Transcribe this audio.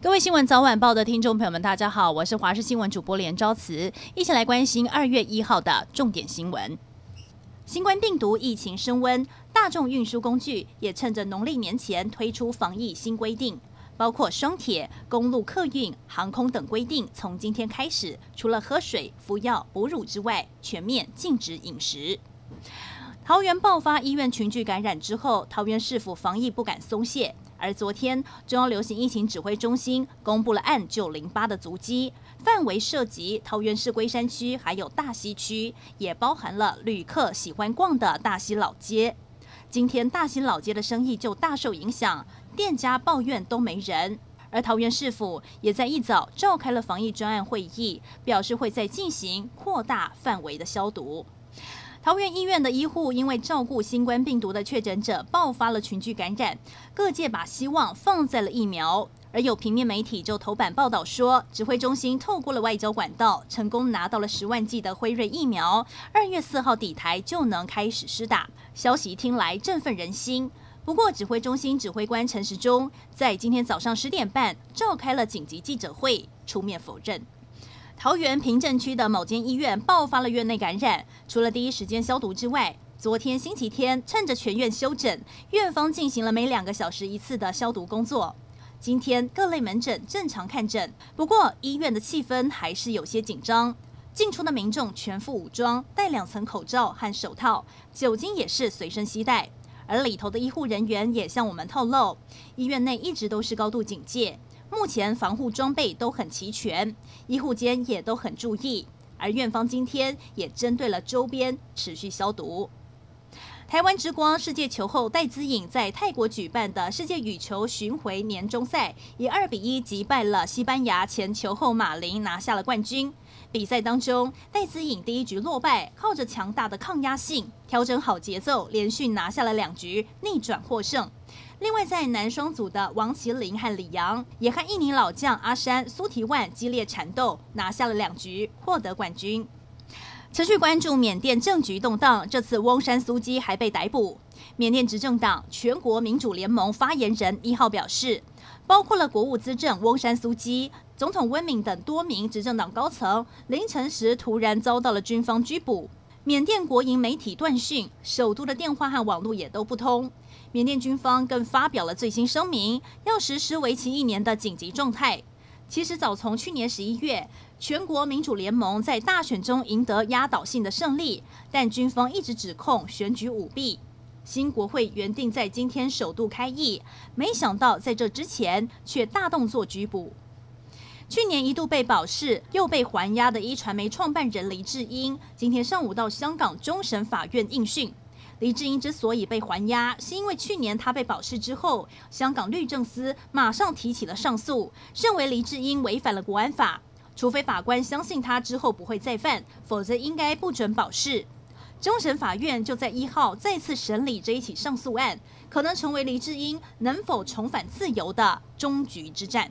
各位新闻早晚报的听众朋友们，大家好，我是华视新闻主播连昭慈，一起来关心二月一号的重点新闻。新冠病毒疫情升温，大众运输工具也趁着农历年前推出防疫新规定，包括双铁、公路客运、航空等规定，从今天开始，除了喝水、服药、哺乳之外，全面禁止饮食。桃园爆发医院群聚感染之后，桃园市府防疫不敢松懈。而昨天，中央流行疫情指挥中心公布了案九零八的足迹，范围涉及桃园市龟山区，还有大溪区，也包含了旅客喜欢逛的大溪老街。今天大溪老街的生意就大受影响，店家抱怨都没人。而桃园市府也在一早召开了防疫专案会议，表示会再进行扩大范围的消毒。桃园医院的医护因为照顾新冠病毒的确诊者，爆发了群聚感染。各界把希望放在了疫苗，而有平面媒体就头版报道说，指挥中心透过了外交管道，成功拿到了十万剂的辉瑞疫苗，二月四号底台就能开始施打。消息听来振奋人心。不过，指挥中心指挥官陈时中在今天早上十点半召开了紧急记者会，出面否认。桃园平镇区的某间医院爆发了院内感染，除了第一时间消毒之外，昨天星期天趁着全院休诊，院方进行了每两个小时一次的消毒工作。今天各类门诊正常看诊，不过医院的气氛还是有些紧张。进出的民众全副武装，戴两层口罩和手套，酒精也是随身携带。而里头的医护人员也向我们透露，医院内一直都是高度警戒。目前防护装备都很齐全，医护间也都很注意，而院方今天也针对了周边持续消毒。台湾之光世界球后戴资颖在泰国举办的世界羽球巡回年终赛，以二比一击败了西班牙前球后马林，拿下了冠军。比赛当中，戴资颖第一局落败，靠着强大的抗压性，调整好节奏，连续拿下了两局，逆转获胜。另外，在男双组的王齐麟和李洋也和印尼老将阿山苏提万激烈缠斗，拿下了两局，获得冠军。持续关注缅甸政局动荡，这次翁山苏姬还被逮捕。缅甸执政党全国民主联盟发言人一号表示，包括了国务资政翁山苏姬、总统温敏等多名执政党高层，凌晨时突然遭到了军方拘捕。缅甸国营媒体断讯，首都的电话和网络也都不通。缅甸军方更发表了最新声明，要实施为期一年的紧急状态。其实早从去年十一月，全国民主联盟在大选中赢得压倒性的胜利，但军方一直指控选举舞弊。新国会原定在今天首度开议，没想到在这之前却大动作拘捕。去年一度被保释又被还押的一传媒创办人黎智英，今天上午到香港终审法院应讯。黎智英之所以被还押，是因为去年他被保释之后，香港律政司马上提起了上诉，认为黎智英违反了国安法，除非法官相信他之后不会再犯，否则应该不准保释。终审法院就在一号再次审理这一起上诉案，可能成为黎智英能否重返自由的终局之战。